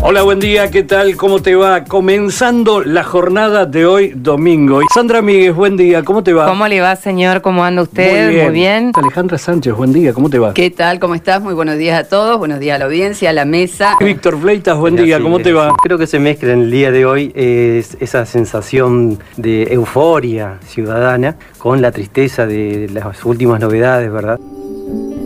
Hola, buen día, ¿qué tal? ¿Cómo te va? Comenzando la jornada de hoy, domingo. Sandra Míguez, buen día, ¿cómo te va? ¿Cómo le va, señor? ¿Cómo anda usted? Muy bien. Alejandra Sánchez, buen día, ¿cómo te va? ¿Qué tal? ¿Cómo estás? Muy buenos días a todos, buenos días a la audiencia, a la mesa. Víctor Fleitas, buen día, ¿cómo te va? Creo que se mezcla en el día de hoy es esa sensación de euforia ciudadana con la tristeza de las últimas novedades, ¿verdad?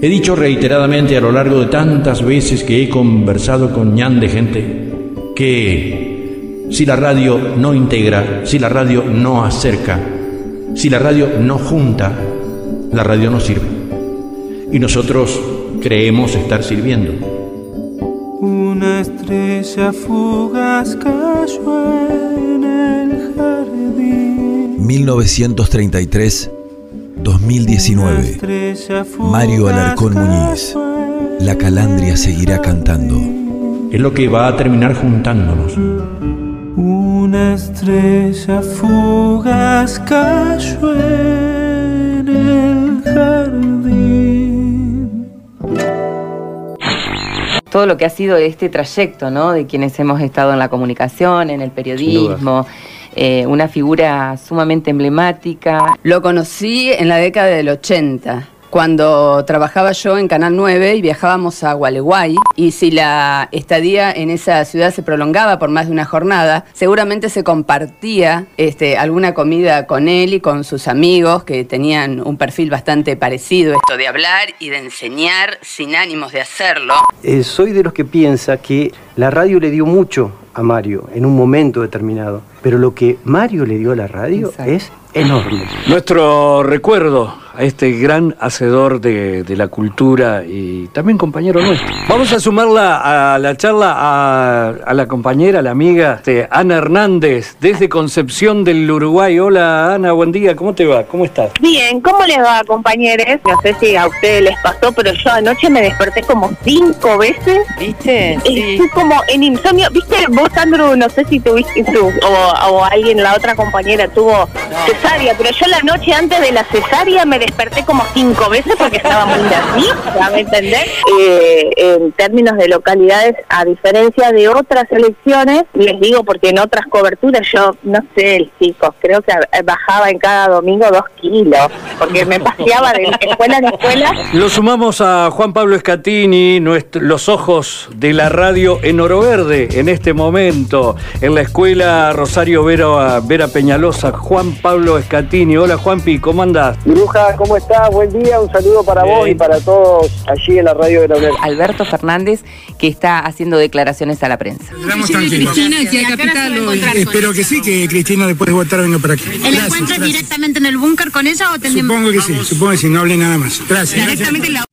He dicho reiteradamente a lo largo de tantas veces que he conversado con ñan de gente que si la radio no integra, si la radio no acerca, si la radio no junta, la radio no sirve. Y nosotros creemos estar sirviendo. Una estrella fugaz cayó en el jardín. 1933 2019. Mario Alarcón Muñiz. La calandria seguirá cantando. Es lo que va a terminar juntándonos. Una estrella fugaz cayó en el jardín. Todo lo que ha sido este trayecto, ¿no? De quienes hemos estado en la comunicación, en el periodismo. Eh, una figura sumamente emblemática. Lo conocí en la década del 80 cuando trabajaba yo en Canal 9 y viajábamos a Gualeguay, y si la estadía en esa ciudad se prolongaba por más de una jornada, seguramente se compartía este, alguna comida con él y con sus amigos que tenían un perfil bastante parecido. Esto de hablar y de enseñar sin ánimos de hacerlo. Eh, soy de los que piensa que la radio le dio mucho a Mario en un momento determinado, pero lo que Mario le dio a la radio es enorme. Nuestro recuerdo a este gran hacedor de, la cultura y también compañero nuestro. Vamos a sumarla a la charla a, la compañera, la amiga este, Ana Hernández, desde Concepción del Uruguay. Hola Ana, buen día, ¿cómo te va? ¿Cómo estás? Bien, ¿cómo les va, compañeros? No sé si a ustedes les pasó, pero yo anoche me desperté como cinco veces. ¿Viste? Estoy como en insomnio. ¿Viste vos, Sandro? No sé si tuviste tu, o, o alguien, la otra compañera tuvo cesárea, pero yo la noche antes de la cesárea me desperté como cinco veces porque estaba muy nerviosa, ¿me entendés? Eh, en términos de localidades, a diferencia de otras elecciones, les digo porque en otras coberturas yo, no sé, chicos, creo que bajaba en cada domingo dos kilos, porque me paseaba de escuela en escuela. Lo sumamos a Juan Pablo Escatini, los ojos de la radio en Oro Verde, en este momento, en la escuela Rosario Vera, Vera Peñalosa. Juan Pablo Escatini, hola Juanpi, ¿cómo andás? Bruja, ¿cómo estás? Buen día, un saludo para vos y para todos allí en la radio de la UNED. Alberto Fernández, que está haciendo declaraciones a la prensa. Cristina, Espero que sí, que Cristina después de votar venga para aquí. ¿El encuentro directamente en el búnker con ella o tendría... Supongo que sí, supongo que sí, no hable nada más. Gracias. Directamente en la...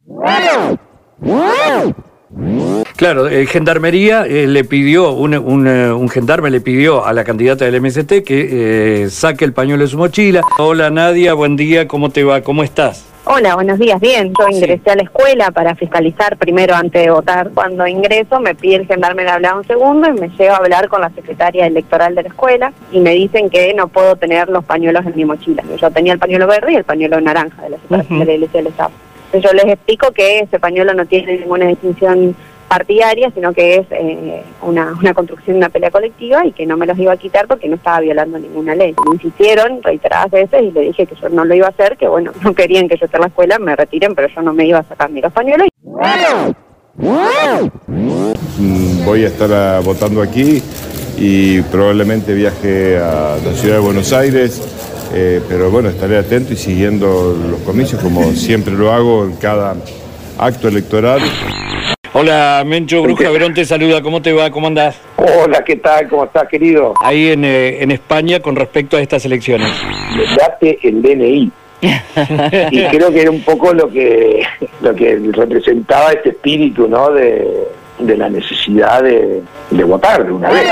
Claro, eh, Gendarmería eh, le pidió, un, un, eh, un, gendarme le pidió a la candidata del MST que saque el pañuelo de su mochila. Hola Nadia, buen día, ¿cómo te va? ¿Cómo estás? Hola, buenos días, bien. Yo ingresé a la escuela para fiscalizar primero antes de votar. Cuando ingreso me pide el gendarme le hablar un segundo y me llevo a hablar con la secretaria electoral de la escuela y me dicen que no puedo tener los pañuelos en mi mochila. Yo tenía el pañuelo verde y el pañuelo naranja de la de la iglesia del Estado yo les explico que ese pañuelo no tiene ninguna distinción partidaria, sino que es eh, una, una construcción una pelea colectiva y que no me los iba a quitar porque no estaba violando ninguna ley. Me insistieron reiteradas veces y le dije que yo no lo iba a hacer, que bueno, no querían que yo esté en la escuela, me retiren, pero yo no me iba a sacar ni los pañuelos. Mm, voy a estar ah, votando aquí y probablemente viaje a la ciudad de Buenos Aires eh, pero bueno, estaré atento y siguiendo los comicios como siempre lo hago en cada acto electoral. Hola, Mencho Bruja Verón te saluda, ¿cómo te va? ¿Cómo andás? Hola, ¿qué tal? ¿Cómo estás, querido? Ahí en, eh, en España con respecto a estas elecciones. Date el DNI. y creo que era un poco lo que lo que representaba este espíritu, ¿no? De, de la necesidad de, de votar de una vez.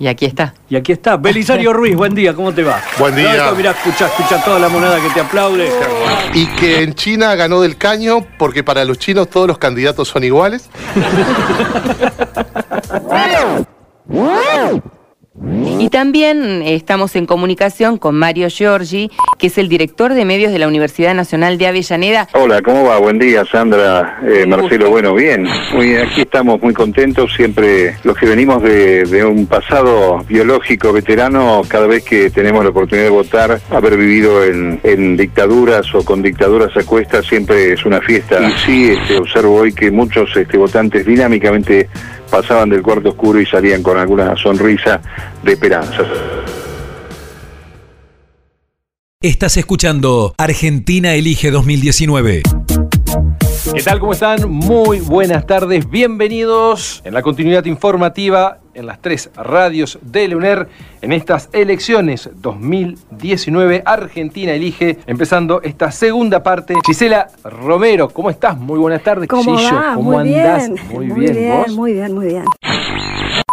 Y aquí está. Y aquí está. Belisario Ruiz, buen día, ¿cómo te va? Buen día. mira, escucha, escucha toda la moneda que te aplaude. Y que en China ganó del caño porque para los chinos todos los candidatos son iguales. Y también estamos en comunicación con Mario Giorgi, que es el director de medios de la Universidad Nacional de Avellaneda. Hola, ¿cómo va? Buen día, Sandra, eh, Marcelo. Bueno, bien, muy, aquí estamos muy contentos. Siempre los que venimos de, de, un pasado biológico veterano, cada vez que tenemos la oportunidad de votar, haber vivido en, en dictaduras o con dictaduras a cuestas, siempre es una fiesta. Y sí, este, observo hoy que muchos este, votantes dinámicamente pasaban del cuarto oscuro y salían con alguna sonrisa de esperanza. Estás escuchando Argentina Elige 2019. ¿Qué tal? ¿Cómo están? Muy buenas tardes. Bienvenidos en la continuidad informativa en las tres radios de UNER en estas elecciones 2019. Argentina elige, empezando esta segunda parte. Gisela Romero, ¿cómo estás? Muy buenas tardes. ¿Cómo, va? ¿Cómo muy andás? Bien. Muy, muy bien, bien, ¿Vos? muy bien, muy bien.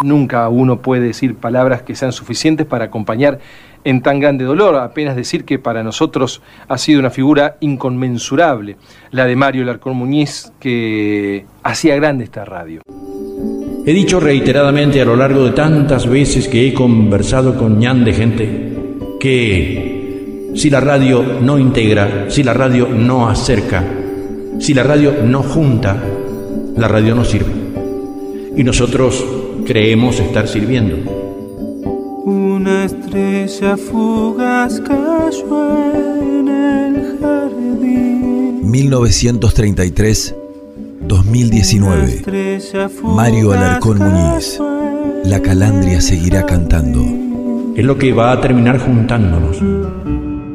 Nunca uno puede decir palabras que sean suficientes para acompañar en tan grande dolor, apenas decir que para nosotros ha sido una figura inconmensurable, la de Mario Larcón Muñiz, que hacía grande esta radio. He dicho reiteradamente a lo largo de tantas veces que he conversado con ñan de gente que si la radio no integra, si la radio no acerca, si la radio no junta, la radio no sirve. Y nosotros creemos estar sirviendo. Una estrella fugaz cayó en el jardín. 1933-2019. Mario Alarcón Muñiz. La calandria seguirá cantando. Es lo que va a terminar juntándonos.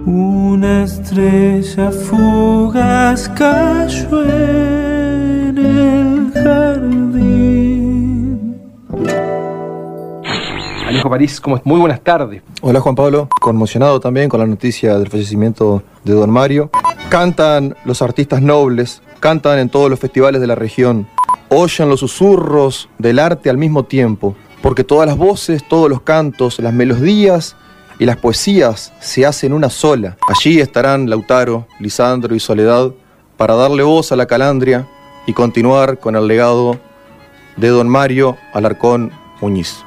Una estrella fugaz cayó en el jardín. Alejo París, ¿cómo es? Muy buenas tardes. Hola Juan Pablo, conmocionado también con la noticia del fallecimiento de Don Mario. Cantan los artistas nobles, cantan en todos los festivales de la región, oyen los susurros del arte al mismo tiempo, porque todas las voces, todos los cantos, las melodías y las poesías se hacen una sola. Allí estarán Lautaro, Lisandro y Soledad para darle voz a la calandria y continuar con el legado de Don Mario Alarcón Muñiz.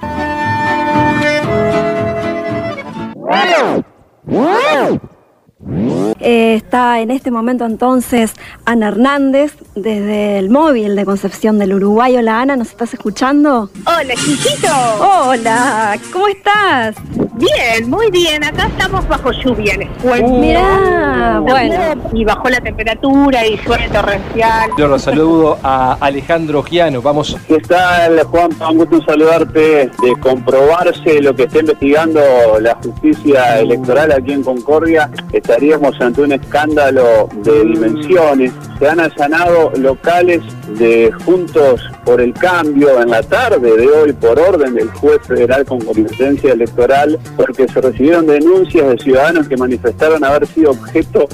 Eh, está en este momento entonces Ana Hernández desde el móvil de Concepción del Uruguay. Hola Ana, ¿nos estás escuchando? Hola, chiquito. Hola, ¿cómo estás? Bien, muy bien. Acá estamos bajo lluvia, les cuento. Uh, mirá, bueno. Y bajó la temperatura y llueve torrencial. Yo los saludo a Alejandro Giano. Vamos. ¿Qué tal, Juan? Un gusto saludarte. De comprobarse lo que está investigando la justicia electoral aquí en Concordia, estaríamos ante un escándalo de dimensiones. Se han allanado locales de Juntos por el Cambio en la tarde de hoy por orden del juez federal con competencia electoral porque se recibieron denuncias de ciudadanos que manifestaron haber sido objeto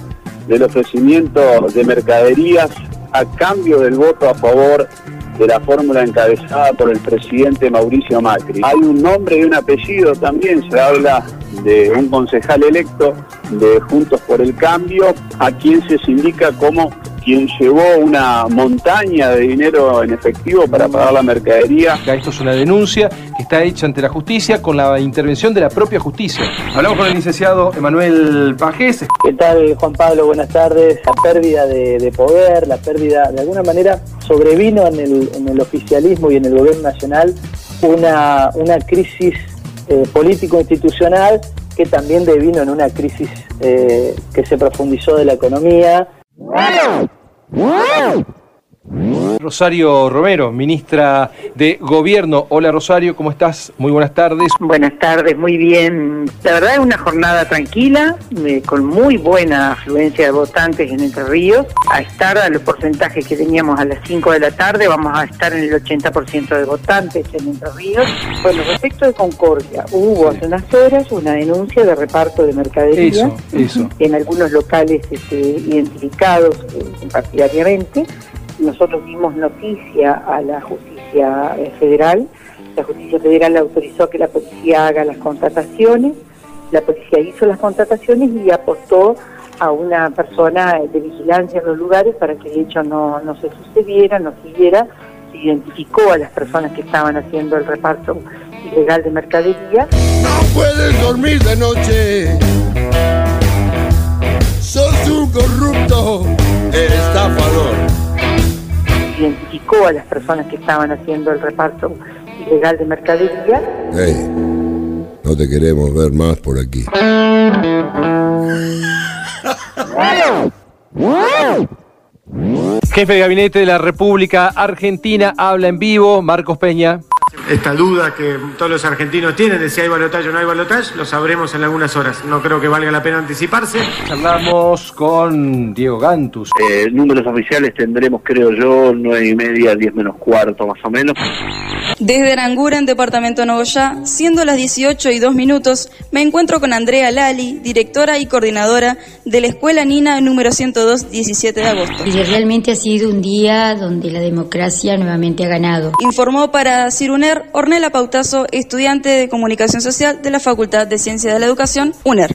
del ofrecimiento de mercaderías a cambio del voto a favor de la fórmula encabezada por el presidente Mauricio Macri. Hay un nombre y un apellido también, se habla de un concejal electo de Juntos por el Cambio, a quien se indica como quien llevó una montaña de dinero en efectivo para pagar la mercadería. Esto es una denuncia que está hecha ante la justicia con la intervención de la propia justicia. Hablamos con el licenciado Emanuel Pajés. ¿Qué tal, Juan Pablo? Buenas tardes. La pérdida de, de poder, la pérdida, de alguna manera, sobrevino en el, en el oficialismo y en el gobierno nacional una, una crisis eh, político-institucional que también devino en una crisis eh, que se profundizó de la economía. Whoa! Rosario Romero, ministra de Gobierno. Hola Rosario, ¿cómo estás? Muy buenas tardes. Buenas tardes, muy bien. La verdad es una jornada tranquila, eh, con muy buena afluencia de votantes en Entre Ríos. A estar a los porcentajes que teníamos a las 5 de la tarde, vamos a estar en el 80% de votantes en Entre Ríos. Bueno, respecto de Concordia, hubo hace unas horas una denuncia de reparto de mercadería Eso, eso. en algunos locales este, identificados eh, partidariamente. Nosotros dimos noticia a la justicia eh, federal. La justicia federal autorizó que la policía haga las contrataciones. La policía hizo las contrataciones y apostó a una persona de vigilancia en los lugares para que el hecho no, no se sucediera, no siguiera. Se identificó a las personas que estaban haciendo el reparto ilegal de mercadería. No puedes dormir de noche. Identificó a las personas que estaban haciendo el reparto ilegal de mercadería. Hey, no te queremos ver más por aquí. Jefe de Gabinete de la República Argentina habla en vivo, Marcos Peña. Esta duda que todos los argentinos tienen de si hay balotaje o no hay balotaje, lo sabremos en algunas horas. No creo que valga la pena anticiparse. Charlamos con Diego Gantus. Eh, números oficiales tendremos, creo yo, nueve y media, diez menos cuarto más o menos. Desde Aranguren, departamento de Nogoyá, siendo las 18 y 2 minutos, me encuentro con Andrea Lali, directora y coordinadora de la Escuela Nina número 102, 17 de agosto. Y realmente ha sido un día donde la democracia nuevamente ha ganado. Informó para Ciruner Ornella Pautazo, estudiante de Comunicación Social de la Facultad de Ciencias de la Educación, UNER.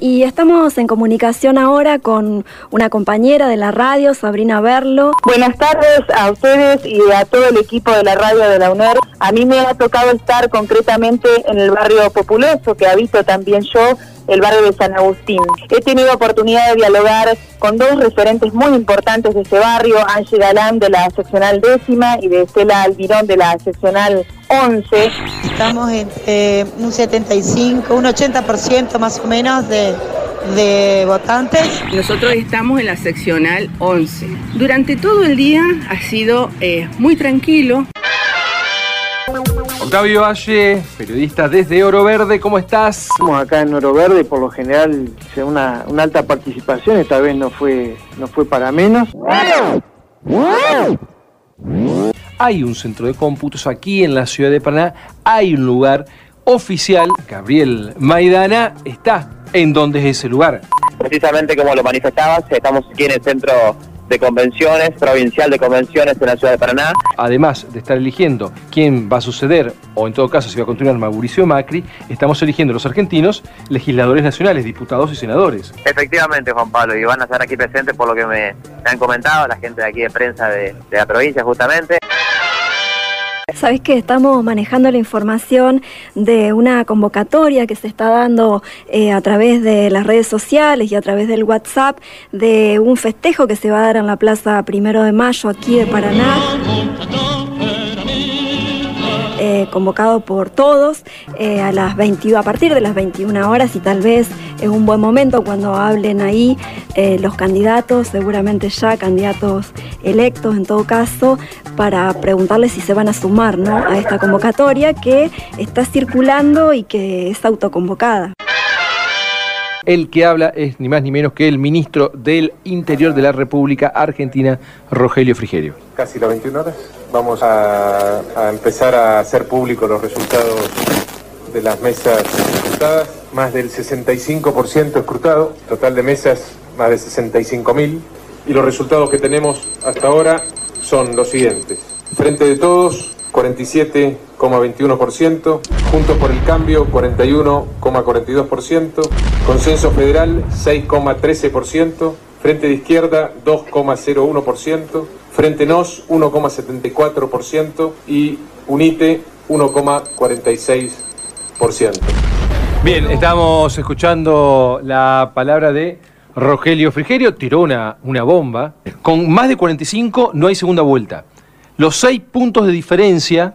Y estamos en comunicación ahora con una compañera de la radio, Sabrina Berlo. Buenas tardes a ustedes y a todo el equipo de la radio de la UNER. A mí me ha tocado estar concretamente en el barrio populoso, que habito también yo, el barrio de San Agustín. He tenido oportunidad de dialogar con dos referentes muy importantes de ese barrio, Angie Galán de la seccional décima y de Estela Albirón de la seccional 11. Estamos en eh, un 75, un 80% más o menos de, de votantes. Nosotros estamos en la seccional 11. Durante todo el día ha sido eh, muy tranquilo. Octavio Valle, periodista desde Oro Verde, ¿cómo estás? Estamos acá en Oro Verde y por lo general una, una alta participación, esta vez no fue, no fue para menos. Hay un centro de cómputos aquí en la ciudad de Paraná, hay un lugar oficial, Gabriel Maidana está en donde es ese lugar. Precisamente como lo manifestabas, estamos aquí en el centro de convenciones, provincial de convenciones en la ciudad de Paraná. Además de estar eligiendo quién va a suceder, o en todo caso si va a continuar Mauricio Macri, estamos eligiendo los argentinos, legisladores nacionales, diputados y senadores. Efectivamente, Juan Pablo, y van a estar aquí presentes por lo que me, me han comentado la gente de aquí de prensa de, de la provincia justamente. Sabes que estamos manejando la información de una convocatoria que se está dando eh, a través de las redes sociales y a través del WhatsApp de un festejo que se va a dar en la Plaza Primero de Mayo aquí de Paraná. Eh, convocado por todos eh, a las 21, a partir de las 21 horas y tal vez es un buen momento cuando hablen ahí eh, los candidatos, seguramente ya candidatos electos en todo caso, para preguntarles si se van a sumar ¿no? a esta convocatoria que está circulando y que es autoconvocada. El que habla es ni más ni menos que el ministro del Interior de la República Argentina, Rogelio Frigerio. Casi las 21 horas vamos a, empezar a hacer públicos los resultados de las mesas escrutadas. Más del 65% escrutado, total de mesas más de 65.000. Y los resultados que tenemos hasta ahora son los siguientes. Frente de todos, 47,21%, Juntos por el Cambio 41,42%, Consenso Federal 6,13%, Frente de Izquierda 2,01%, Frente Nos 1,74% y Unite 1,46%. Bien, estamos escuchando la palabra de Rogelio Frigerio, tiró una, una bomba. Con más de 45 no hay segunda vuelta. Los seis puntos de diferencia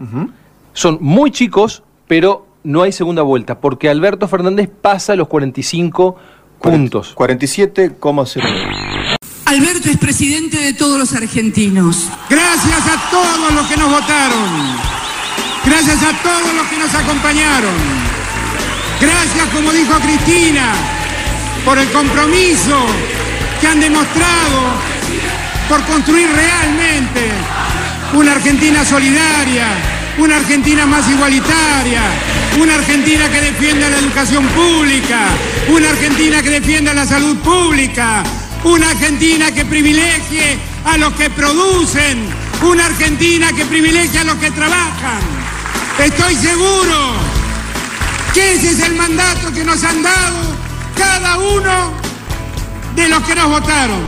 son muy chicos, pero no hay segunda vuelta, porque Alberto Fernández pasa los 45 puntos. 47,09. Alberto es presidente de todos los argentinos. Gracias a todos los que nos votaron. Gracias a todos los que nos acompañaron. Gracias, como dijo Cristina, por el compromiso que han demostrado por construir realmente una Argentina solidaria, una Argentina más igualitaria, una Argentina que defienda la educación pública, una Argentina que defienda la salud pública, una Argentina que privilegie a los que producen, una Argentina que privilegie a los que trabajan. Estoy seguro que ese es el mandato que nos han dado cada uno de los que nos votaron.